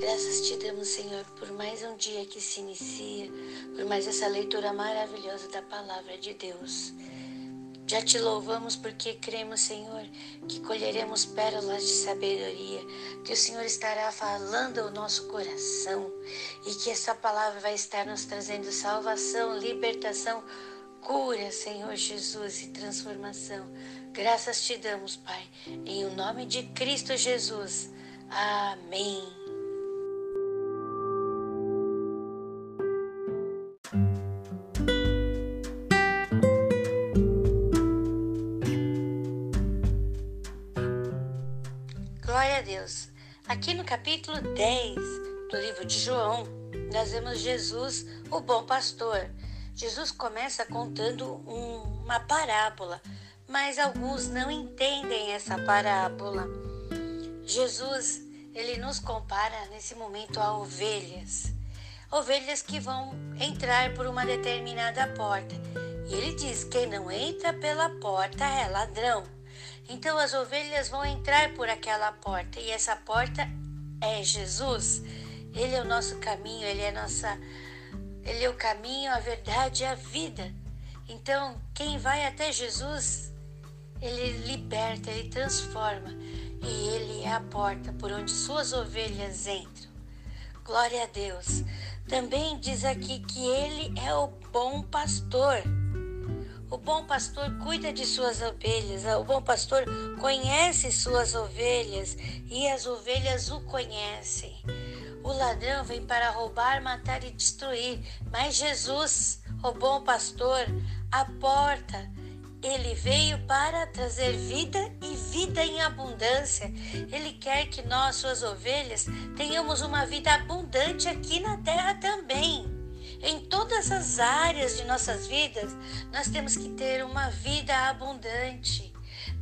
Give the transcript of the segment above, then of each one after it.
Graças te damos, Senhor, por mais um dia que se inicia, por mais essa leitura maravilhosa da palavra de Deus. Já te louvamos porque cremos, Senhor, que colheremos pérolas de sabedoria, que o Senhor estará falando ao nosso coração e que essa palavra vai estar nos trazendo salvação, libertação, cura, Senhor Jesus, e transformação. Graças te damos, Pai, em o nome de Cristo Jesus. Amém. Aqui no capítulo 10 do livro de João, nós vemos Jesus, o bom pastor. Jesus começa contando um, uma parábola, mas alguns não entendem essa parábola. Jesus, ele nos compara nesse momento a ovelhas. Ovelhas que vão entrar por uma determinada porta. E ele diz: quem não entra pela porta é ladrão. Então as ovelhas vão entrar por aquela porta e essa porta é Jesus. Ele é o nosso caminho, ele é nossa ele é o caminho, a verdade e a vida. Então, quem vai até Jesus, ele liberta, ele transforma e ele é a porta por onde suas ovelhas entram. Glória a Deus. Também diz aqui que ele é o bom pastor. O bom pastor cuida de suas ovelhas, o bom pastor conhece suas ovelhas e as ovelhas o conhecem. O ladrão vem para roubar, matar e destruir, mas Jesus, o bom pastor, a porta, ele veio para trazer vida e vida em abundância. Ele quer que nós, suas ovelhas, tenhamos uma vida abundante aqui na terra também. Em todas as áreas de nossas vidas, nós temos que ter uma vida abundante.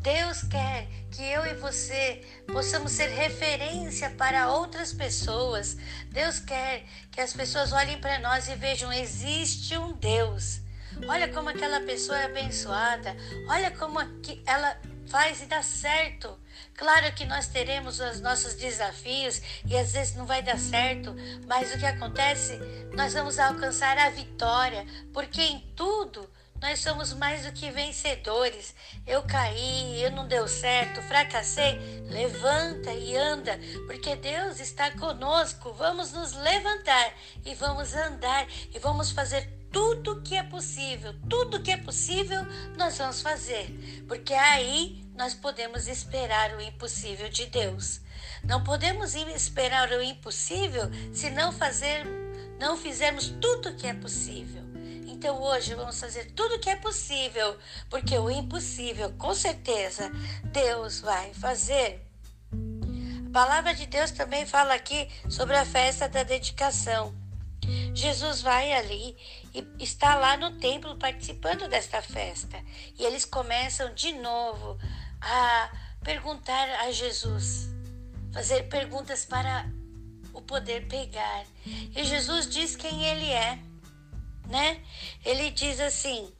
Deus quer que eu e você possamos ser referência para outras pessoas. Deus quer que as pessoas olhem para nós e vejam: existe um Deus. Olha como aquela pessoa é abençoada. Olha como ela faz e dá certo. Claro que nós teremos os nossos desafios e às vezes não vai dar certo, mas o que acontece? Nós vamos alcançar a vitória, porque em tudo nós somos mais do que vencedores. Eu caí, eu não deu certo, fracassei. Levanta e anda, porque Deus está conosco. Vamos nos levantar e vamos andar e vamos fazer tudo que é possível, tudo que é possível nós vamos fazer, porque aí nós podemos esperar o impossível de Deus. Não podemos esperar o impossível se não fazer, não fizermos tudo que é possível. Então hoje vamos fazer tudo que é possível, porque o impossível, com certeza, Deus vai fazer. A palavra de Deus também fala aqui sobre a festa da dedicação. Jesus vai ali e está lá no templo participando desta festa. E eles começam de novo a perguntar a Jesus, fazer perguntas para o poder pegar. E Jesus diz quem ele é, né? Ele diz assim: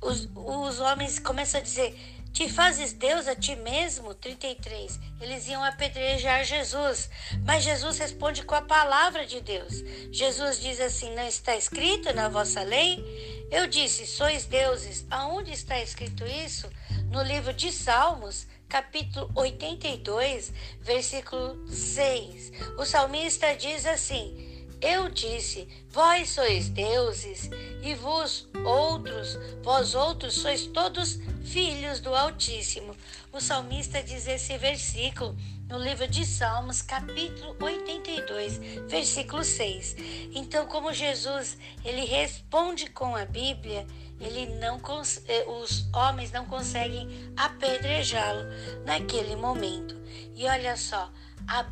os, os homens começam a dizer te fazes Deus a ti mesmo? 33. Eles iam apedrejar Jesus, mas Jesus responde com a palavra de Deus. Jesus diz assim: Não está escrito na vossa lei? Eu disse: Sois deuses. Aonde está escrito isso? No livro de Salmos, capítulo 82, versículo 6. O salmista diz assim: eu disse: Vós sois deuses, e vós outros, vós outros sois todos filhos do Altíssimo. O salmista diz esse versículo no livro de Salmos, capítulo 82, versículo 6. Então, como Jesus, ele responde com a Bíblia, ele não eh, os homens não conseguem apedrejá-lo naquele momento. E olha só, a,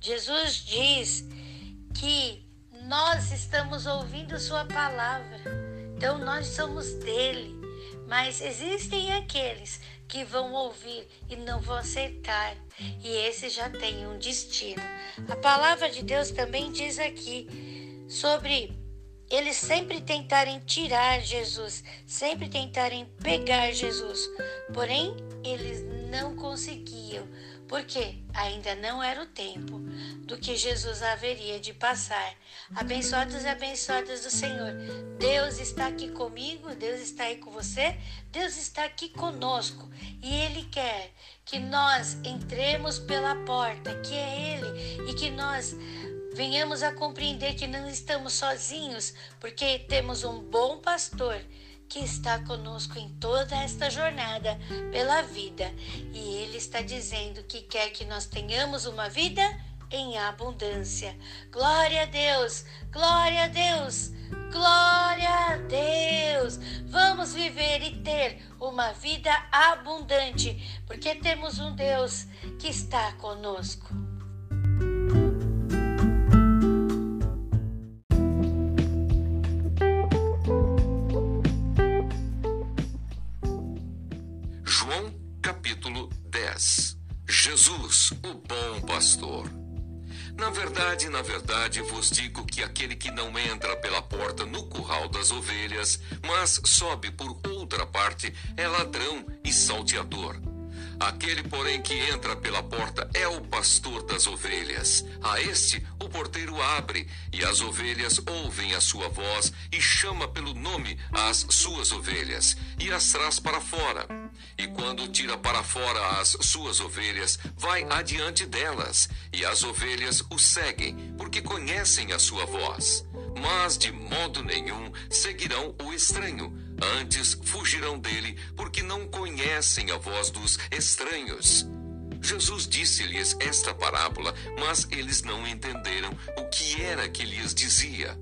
Jesus diz que nós estamos ouvindo Sua palavra, então nós somos dele. Mas existem aqueles que vão ouvir e não vão aceitar, e esse já tem um destino. A palavra de Deus também diz aqui sobre eles sempre tentarem tirar Jesus, sempre tentarem pegar Jesus. Porém, eles não conseguiam, porque ainda não era o tempo do que Jesus haveria de passar. Abençoados e abençoadas do Senhor, Deus está aqui comigo, Deus está aí com você, Deus está aqui conosco e Ele quer que nós entremos pela porta, que é Ele, e que nós venhamos a compreender que não estamos sozinhos, porque temos um bom pastor que está conosco em toda esta jornada pela vida. E Ele está dizendo que quer que nós tenhamos uma vida em abundância. Glória a Deus! Glória a Deus! Glória a Deus! Vamos viver e ter uma vida abundante, porque temos um Deus que está conosco. Jesus, o bom pastor. Na verdade, na verdade vos digo que aquele que não entra pela porta no curral das ovelhas, mas sobe por outra parte, é ladrão e salteador. Aquele, porém, que entra pela porta é o pastor das ovelhas. A este o porteiro abre, e as ovelhas ouvem a sua voz, e chama pelo nome as suas ovelhas, e as traz para fora. E quando tira para fora as suas ovelhas, vai adiante delas, e as ovelhas o seguem, porque conhecem a sua voz. Mas de modo nenhum seguirão o estranho Antes fugirão dele, porque não conhecem a voz dos estranhos. Jesus disse-lhes esta parábola, mas eles não entenderam o que era que lhes dizia.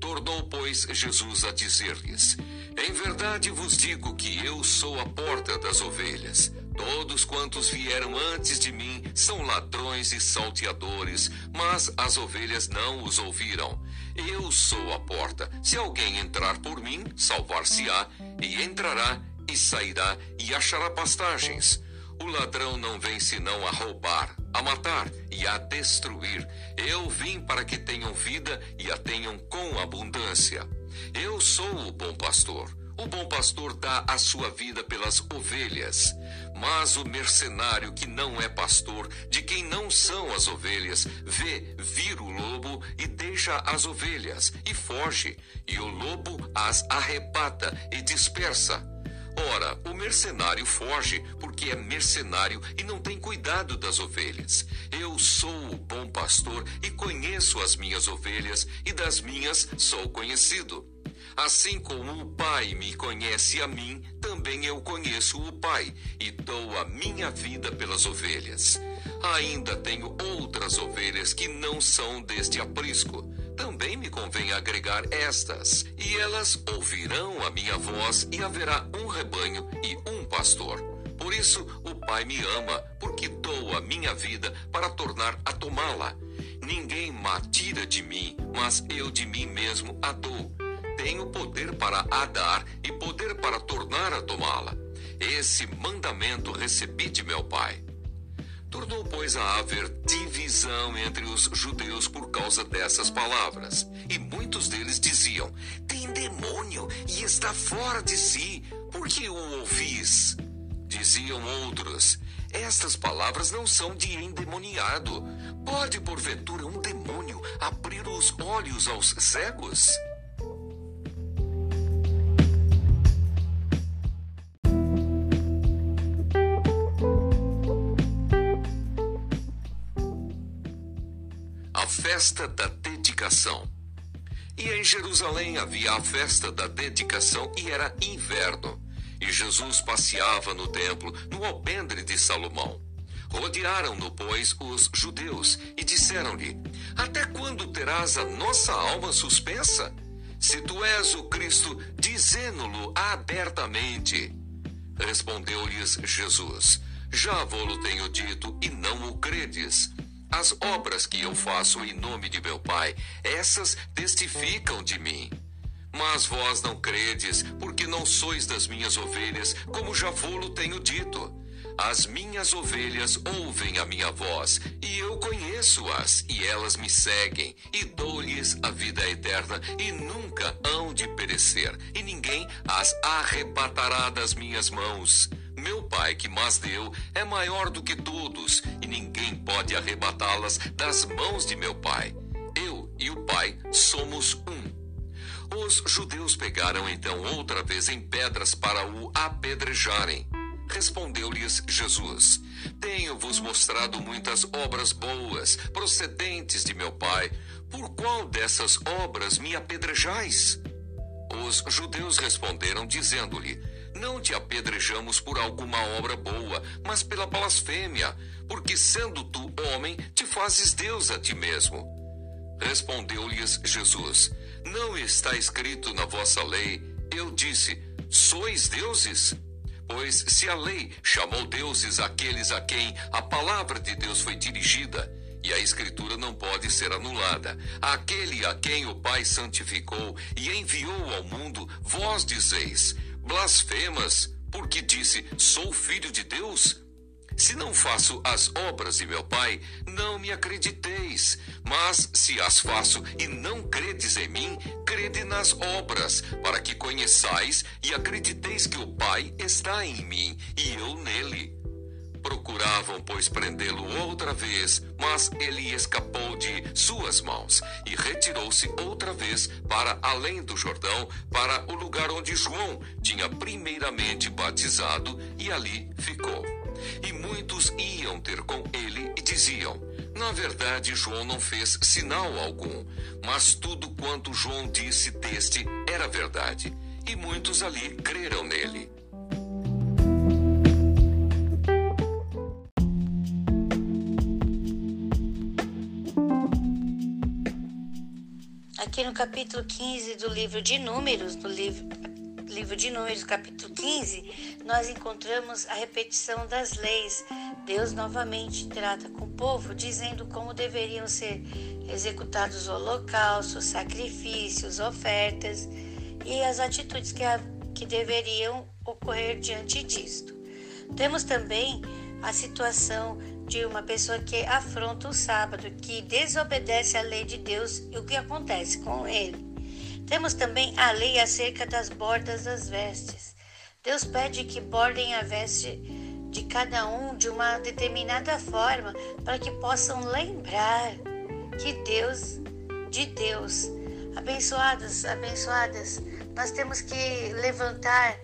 Tornou, pois, Jesus a dizer-lhes: Em verdade vos digo que eu sou a porta das ovelhas. Todos quantos vieram antes de mim são ladrões e salteadores, mas as ovelhas não os ouviram. Eu sou a porta. Se alguém entrar por mim, salvar-se-á, e entrará e sairá e achará pastagens. O ladrão não vem senão a roubar, a matar e a destruir. Eu vim para que tenham vida e a tenham com abundância. Eu sou o bom pastor. O bom pastor dá a sua vida pelas ovelhas. Mas o mercenário que não é pastor, de quem não são as ovelhas, vê vir o lobo e deixa as ovelhas e foge, e o lobo as arrebata e dispersa. Ora, o mercenário foge porque é mercenário e não tem cuidado das ovelhas. Eu sou o bom pastor e conheço as minhas ovelhas, e das minhas sou conhecido. Assim como o Pai me conhece a mim, também eu conheço o Pai e dou a minha vida pelas ovelhas. Ainda tenho outras ovelhas que não são deste aprisco. Também me convém agregar estas, e elas ouvirão a minha voz, e haverá um rebanho e um pastor. Por isso o Pai me ama, porque dou a minha vida para tornar a tomá-la. Ninguém ma tira de mim, mas eu de mim mesmo a dou tenho poder para a dar e poder para tornar a tomá-la. Esse mandamento recebi de meu Pai. Tornou, pois, a haver divisão entre os judeus por causa dessas palavras. E muitos deles diziam: Tem demônio e está fora de si. Por que o ouvis? Diziam outros: Estas palavras não são de endemoniado. Pode, porventura, um demônio abrir os olhos aos cegos? Festa da dedicação. E em Jerusalém havia a festa da dedicação e era inverno. E Jesus passeava no templo, no alpendre de Salomão. Rodearam-no, pois, os judeus e disseram-lhe: Até quando terás a nossa alma suspensa? Se tu és o Cristo, dizendo-lo abertamente. Respondeu-lhes Jesus: Já vou-lo tenho dito e não o credes. As obras que eu faço em nome de meu Pai, essas testificam de mim. Mas vós não credes, porque não sois das minhas ovelhas, como já vou-lo tenho dito. As minhas ovelhas ouvem a minha voz, e eu conheço-as, e elas me seguem, e dou-lhes a vida eterna, e nunca hão de perecer, e ninguém as arrebatará das minhas mãos. Meu Pai que mas deu é maior do que todos, e ninguém pode arrebatá-las das mãos de meu Pai. Eu e o Pai somos um. Os judeus pegaram então outra vez em pedras para o apedrejarem. Respondeu-lhes Jesus: Tenho-vos mostrado muitas obras boas, procedentes de meu Pai. Por qual dessas obras me apedrejais? Os judeus responderam, dizendo-lhe: Não te apedrejamos por alguma obra boa, mas pela blasfêmia, porque sendo tu homem, te fazes Deus a ti mesmo. Respondeu-lhes Jesus: Não está escrito na vossa lei, eu disse: Sois deuses? Pois se a lei chamou deuses aqueles a quem a palavra de Deus foi dirigida, e a Escritura não pode ser anulada. Aquele a quem o Pai santificou e enviou ao mundo, vós dizeis: blasfemas, porque disse: Sou filho de Deus? Se não faço as obras de meu Pai, não me acrediteis. Mas se as faço e não credes em mim, crede nas obras, para que conheçais e acrediteis que o Pai está em mim e eu nele. Procuravam, pois, prendê-lo outra vez, mas ele escapou de suas mãos e retirou-se outra vez para além do Jordão, para o lugar onde João tinha primeiramente batizado, e ali ficou. E muitos iam ter com ele e diziam: Na verdade, João não fez sinal algum, mas tudo quanto João disse deste era verdade. E muitos ali creram nele. Aqui no capítulo 15 do livro de Números, do livro livro de Números, capítulo 15, nós encontramos a repetição das leis. Deus novamente trata com o povo, dizendo como deveriam ser executados holocaustos, sacrifícios, ofertas e as atitudes que, a, que deveriam ocorrer diante disto. Temos também a situação de uma pessoa que afronta o sábado, que desobedece à lei de Deus e o que acontece com ele. Temos também a lei acerca das bordas das vestes. Deus pede que bordem a veste de cada um de uma determinada forma para que possam lembrar que Deus, de Deus, abençoados, abençoadas, nós temos que levantar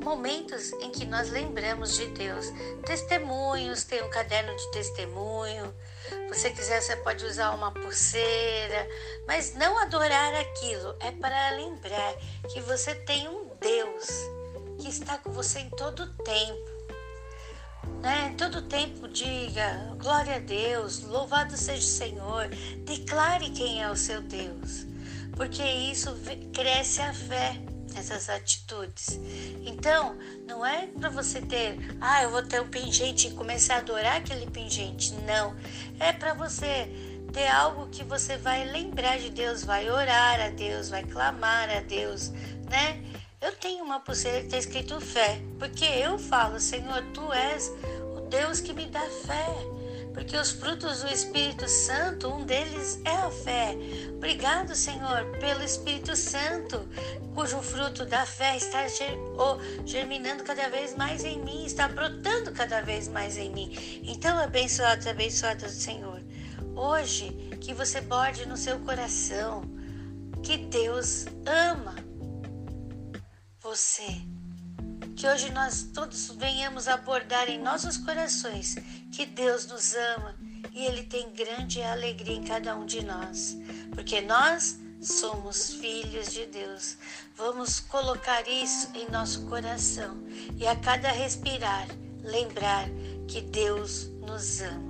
momentos em que nós lembramos de Deus. Testemunhos, tem um caderno de testemunho, você quiser, você pode usar uma pulseira, mas não adorar aquilo. É para lembrar que você tem um Deus que está com você em todo o tempo. Né? Todo tempo diga glória a Deus, louvado seja o Senhor, declare quem é o seu Deus, porque isso cresce a fé essas atitudes. Então, não é para você ter, ah, eu vou ter um pingente e começar a adorar aquele pingente. Não. É para você ter algo que você vai lembrar de Deus, vai orar a Deus, vai clamar a Deus, né? Eu tenho uma pulseira que está escrito fé, porque eu falo, Senhor, tu és o Deus que me dá fé porque os frutos do Espírito Santo, um deles é a fé. Obrigado, Senhor, pelo Espírito Santo, cujo fruto da fé está germinando cada vez mais em mim, está brotando cada vez mais em mim. Então, abençoados, abençoadas do Senhor, hoje que você borde no seu coração que Deus ama você que hoje nós todos venhamos abordar em nossos corações que Deus nos ama e Ele tem grande alegria em cada um de nós, porque nós somos filhos de Deus. Vamos colocar isso em nosso coração e a cada respirar lembrar que Deus nos ama.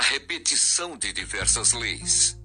Repetição de diversas leis.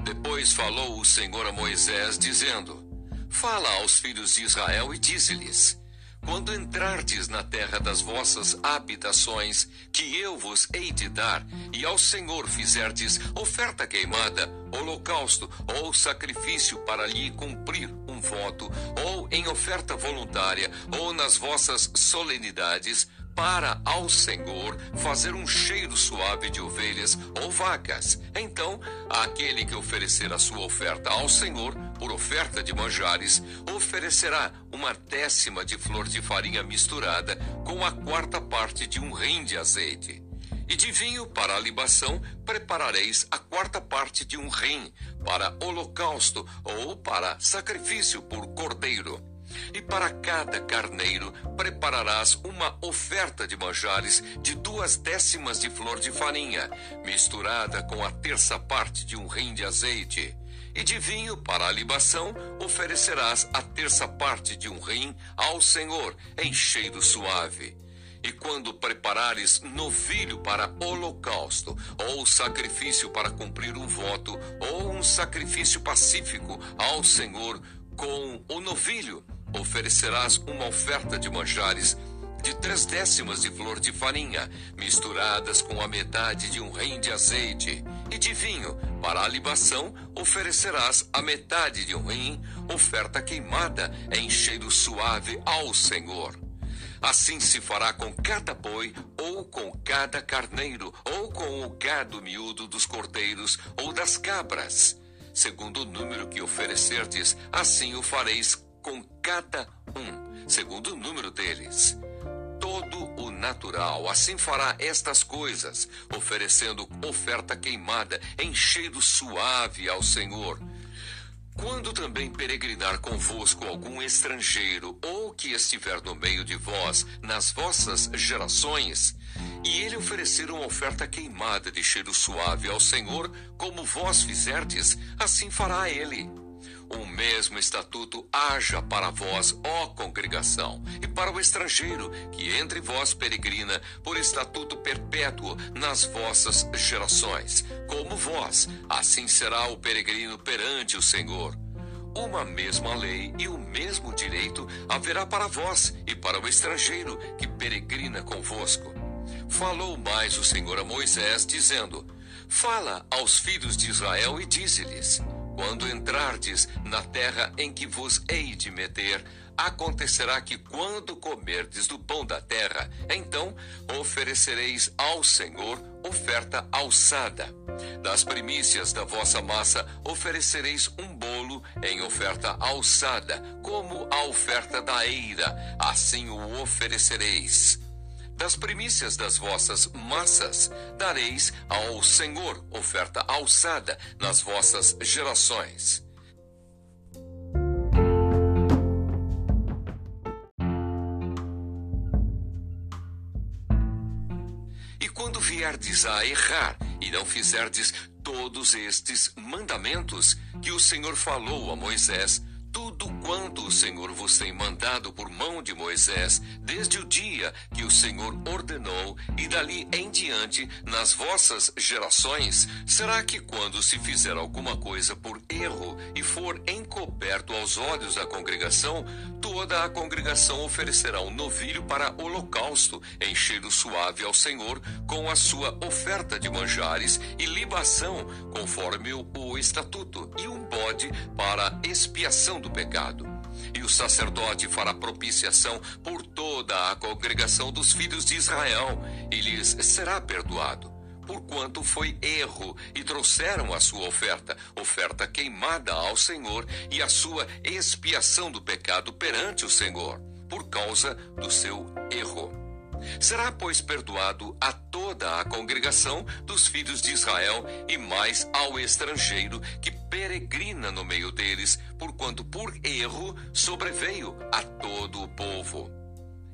Depois falou o Senhor a Moisés, dizendo: Fala aos filhos de Israel e dize-lhes: quando entrardes na terra das vossas habitações, que eu vos hei de dar, e ao Senhor fizerdes oferta queimada, holocausto ou sacrifício para lhe cumprir um voto, ou em oferta voluntária, ou nas vossas solenidades, para ao Senhor fazer um cheiro suave de ovelhas ou vacas. Então, aquele que oferecer a sua oferta ao Senhor, por oferta de manjares, oferecerá uma décima de flor de farinha misturada com a quarta parte de um rim de azeite. E de vinho para a libação preparareis a quarta parte de um rim para holocausto ou para sacrifício por cordeiro e para cada carneiro prepararás uma oferta de manjares de duas décimas de flor de farinha, misturada com a terça parte de um rim de azeite. E de vinho para a libação oferecerás a terça parte de um rim ao Senhor, em cheiro suave. E quando preparares novilho para holocausto, ou sacrifício para cumprir um voto, ou um sacrifício pacífico ao Senhor, com o novilho, oferecerás uma oferta de manjares de três décimas de flor de farinha, misturadas com a metade de um rim de azeite, e de vinho, para a libação, oferecerás a metade de um rim, oferta queimada em cheiro suave ao Senhor. Assim se fará com cada boi, ou com cada carneiro, ou com o gado miúdo dos cordeiros ou das cabras. Segundo o número que oferecerdes, assim o fareis com cada um, segundo o número deles. Todo o natural assim fará estas coisas, oferecendo oferta queimada em cheiro suave ao Senhor. Quando também peregrinar convosco algum estrangeiro, ou que estiver no meio de vós, nas vossas gerações, e ele oferecer uma oferta queimada de cheiro suave ao Senhor, como vós fizerdes, assim fará ele o mesmo estatuto haja para vós, ó congregação, e para o estrangeiro que entre vós peregrina por estatuto perpétuo nas vossas gerações. Como vós, assim será o peregrino perante o Senhor. Uma mesma lei e o mesmo direito haverá para vós e para o estrangeiro que peregrina convosco. Falou mais o Senhor a Moisés, dizendo: Fala aos filhos de Israel e dize-lhes: quando entrardes na terra em que vos hei de meter, acontecerá que quando comerdes do pão da terra, então oferecereis ao Senhor oferta alçada. Das primícias da vossa massa oferecereis um bolo em oferta alçada, como a oferta da eira, assim o oferecereis. Das primícias das vossas massas dareis ao Senhor oferta alçada nas vossas gerações. E quando vierdes a errar e não fizerdes todos estes mandamentos que o Senhor falou a Moisés, tudo quanto o Senhor vos tem mandado por mão de Moisés, desde o dia que o Senhor ordenou, e dali em diante, nas vossas gerações, será que quando se fizer alguma coisa por erro e for encoberto aos olhos da congregação, toda a congregação oferecerá um novilho para holocausto, em cheiro suave ao Senhor, com a sua oferta de manjares e libação, conforme o, estatuto, e um bode para expiação do pecado. E o sacerdote fará propiciação por toda a congregação dos filhos de Israel, e lhes será perdoado. Porquanto foi erro, e trouxeram a sua oferta, oferta queimada ao Senhor, e a sua expiação do pecado perante o Senhor, por causa do seu erro. Será, pois, perdoado a toda a congregação dos filhos de Israel e mais ao estrangeiro que peregrina no meio deles, porquanto por erro sobreveio a todo o povo.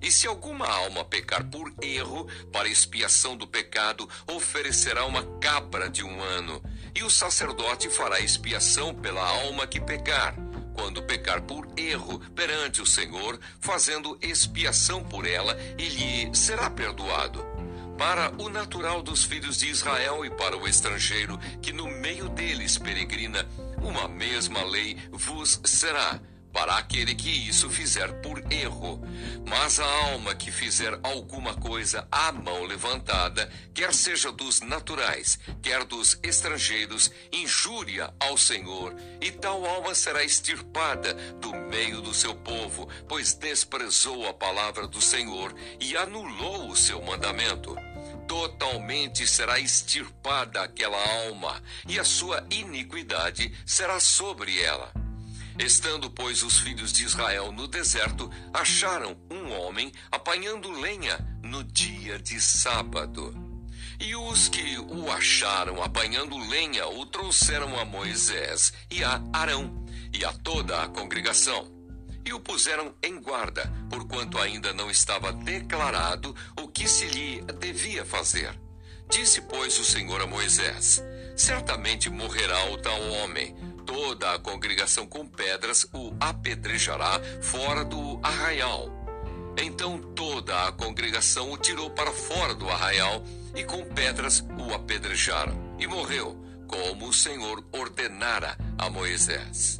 E se alguma alma pecar por erro, para expiação do pecado, oferecerá uma cabra de um ano, e o sacerdote fará expiação pela alma que pecar quando pecar por erro perante o Senhor, fazendo expiação por ela, e lhe será perdoado. Para o natural dos filhos de Israel e para o estrangeiro que no meio deles peregrina, uma mesma lei vos será. Para aquele que isso fizer por erro. Mas a alma que fizer alguma coisa à mão levantada, quer seja dos naturais, quer dos estrangeiros, injúria ao Senhor, e tal alma será extirpada do meio do seu povo, pois desprezou a palavra do Senhor e anulou o seu mandamento totalmente será extirpada aquela alma, e a sua iniquidade será sobre ela. Estando, pois, os filhos de Israel no deserto, acharam um homem apanhando lenha no dia de sábado. E os que o acharam apanhando lenha o trouxeram a Moisés e a Arão e a toda a congregação. E o puseram em guarda, porquanto ainda não estava declarado o que se lhe devia fazer. Disse, pois, o Senhor a Moisés: Certamente morrerá o tal homem toda a congregação com pedras o apedrejará fora do arraial. Então toda a congregação o tirou para fora do arraial e com pedras o apedrejaram. E morreu, como o Senhor ordenara a Moisés.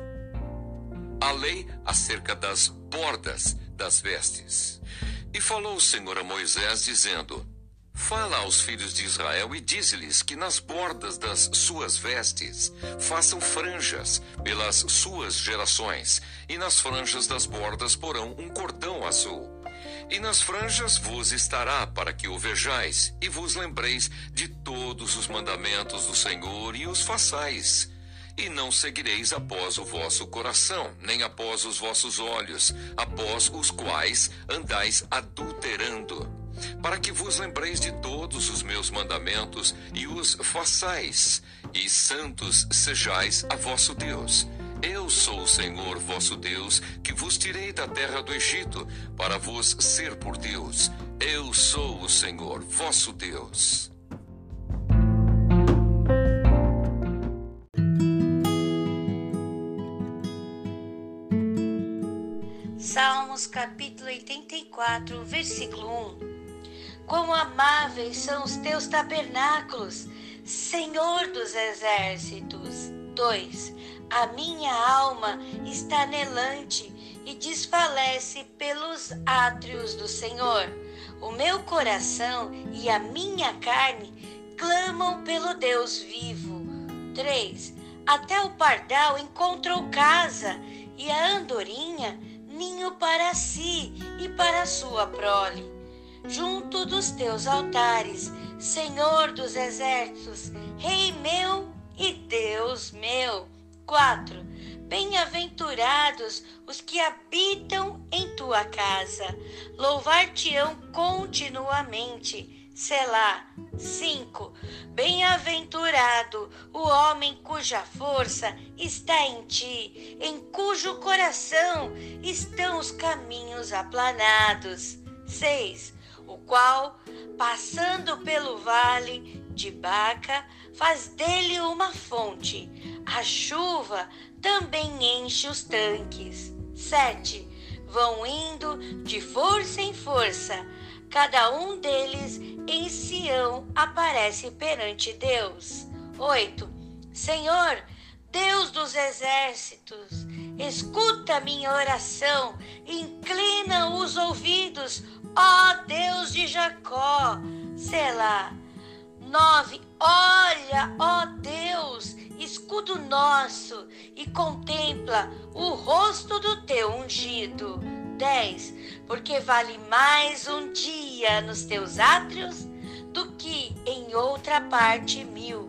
A lei acerca das bordas das vestes. E falou o Senhor a Moisés, dizendo: Fala aos filhos de Israel e dize-lhes que nas bordas das suas vestes façam franjas pelas suas gerações, e nas franjas das bordas porão um cordão azul. E nas franjas vos estará para que o vejais e vos lembreis de todos os mandamentos do Senhor e os façais. E não seguireis após o vosso coração, nem após os vossos olhos, após os quais andais adulterando para que vos lembreis de todos os meus mandamentos e os façais, e santos sejais a vosso Deus. Eu sou o Senhor vosso Deus, que vos tirei da terra do Egito, para vos ser por Deus. Eu sou o Senhor vosso Deus. Salmos capítulo 84, versículo 1. Quão amáveis são os teus tabernáculos, Senhor dos exércitos. 2. A minha alma está anelante e desfalece pelos átrios do Senhor. O meu coração e a minha carne clamam pelo Deus vivo. 3. Até o pardal encontrou casa e a andorinha ninho para si e para sua prole junto dos teus altares, Senhor dos exércitos, Rei meu e Deus meu. 4. Bem-aventurados os que habitam em tua casa, louvar-te-ão continuamente. Selá. 5. Bem-aventurado o homem cuja força está em ti, em cujo coração estão os caminhos aplanados. 6 o qual, passando pelo vale de Baca, faz dele uma fonte. A chuva também enche os tanques. 7. Vão indo de força em força, cada um deles em Sião aparece perante Deus. 8. Senhor, Deus dos exércitos, escuta minha oração, inclina os ouvidos, Ó Deus de Jacó, Selá. Nove, olha, ó Deus, escudo nosso e contempla o rosto do teu ungido. Dez, porque vale mais um dia nos teus átrios do que em outra parte mil.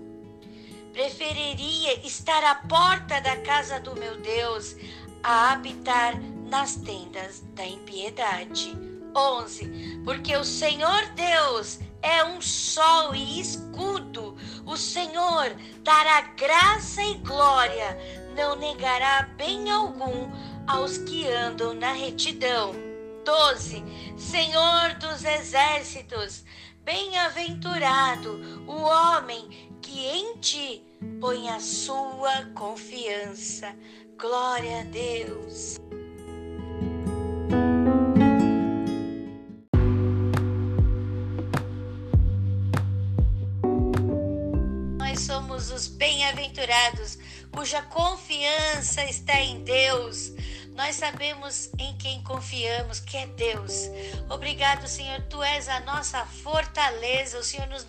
Preferiria estar à porta da casa do meu Deus a habitar nas tendas da impiedade 11. Porque o Senhor Deus é um sol e escudo. O Senhor dará graça e glória, não negará bem algum aos que andam na retidão. 12. Senhor dos exércitos, bem-aventurado o homem que em ti põe a sua confiança. Glória a Deus. Os bem-aventurados, cuja confiança está em Deus. Nós sabemos em quem confiamos, que é Deus. Obrigado, Senhor. Tu és a nossa fortaleza. O Senhor nos,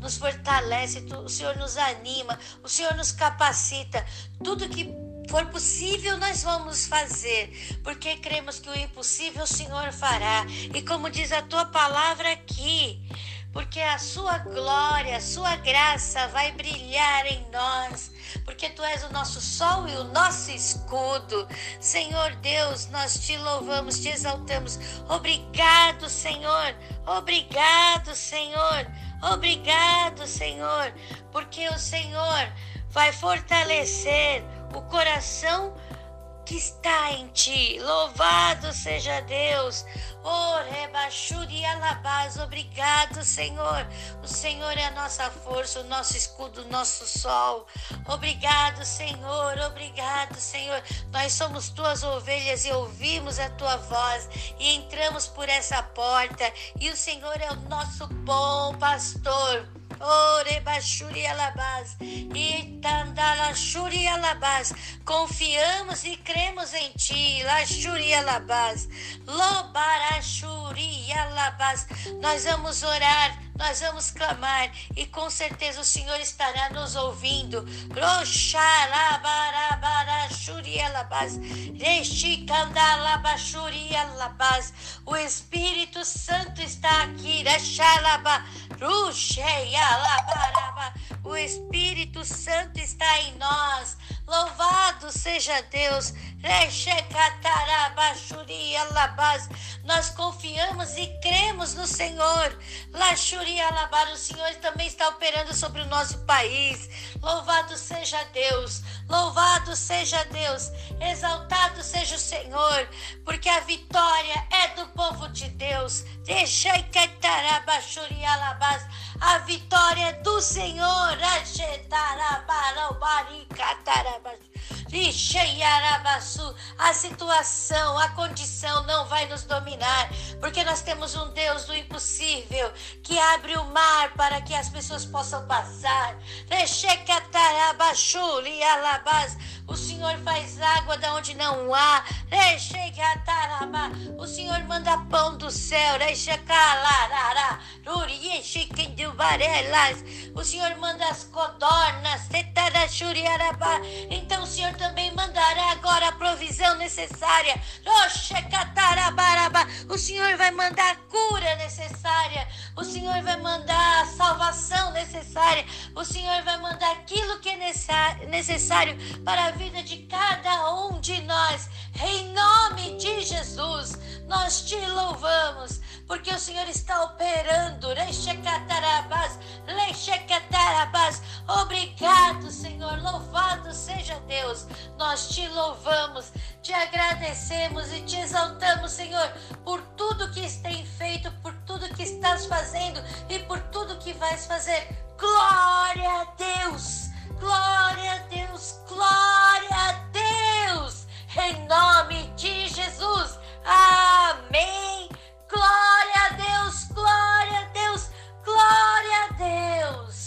nos fortalece, tu, o Senhor nos anima, o Senhor nos capacita. Tudo que for possível, nós vamos fazer, porque cremos que o impossível o Senhor fará. E como diz a tua palavra aqui, porque a sua glória, a sua graça vai brilhar em nós, porque tu és o nosso sol e o nosso escudo. Senhor Deus, nós te louvamos, te exaltamos. Obrigado, Senhor. Obrigado, Senhor. Obrigado, Senhor, porque o Senhor vai fortalecer o coração que está em ti. Louvado seja Deus. Oh, rebachuri alabás. Obrigado, Senhor. O Senhor é a nossa força, o nosso escudo, o nosso sol. Obrigado, Senhor. Obrigado, Senhor. Nós somos tuas ovelhas e ouvimos a tua voz e entramos por essa porta. E o Senhor é o nosso bom pastor. Orebashuri alabás. Itandalashuri alabás. Confiamos e cremos em ti. Lashuri alabás. Lobarashuri alabás. Nós vamos orar nós vamos clamar e com certeza o Senhor estará nos ouvindo. O Espírito Santo está aqui. O Espírito Santo está em nós. Louvado seja Deus. Nós confiamos e cremos no Senhor. O Senhor também está operando sobre o nosso país. Louvado seja Deus. Louvado seja Deus. Exaltado seja o Senhor. Porque a vitória é do povo de Deus. Deixai a vitória é do Senhor. A situação, a condição não vai nos dominar, porque nós temos um Deus do impossível que abre o mar para que as pessoas possam passar. O Senhor faz água da onde não há. O Senhor manda pão do céu. O Senhor manda as codornas. Então o Senhor também mandará agora a provisão necessária. O Senhor vai mandar a cura necessária. O Senhor vai mandar a salvação necessária. O Senhor vai mandar aquilo que é necessário para a vida de cada um de nós. Em nome de Jesus, nós te louvamos, porque o Senhor está operando. Obrigado, Senhor. Louvado seja Deus. Nós te louvamos, te agradecemos e te exaltamos, Senhor, por tudo que tem feito, por tudo que estás fazendo e por tudo que vais fazer. Glória a Deus! Glória a Deus! Glória a Deus! em nome de Jesus. Amém. Glória a Deus, glória a Deus, glória a Deus.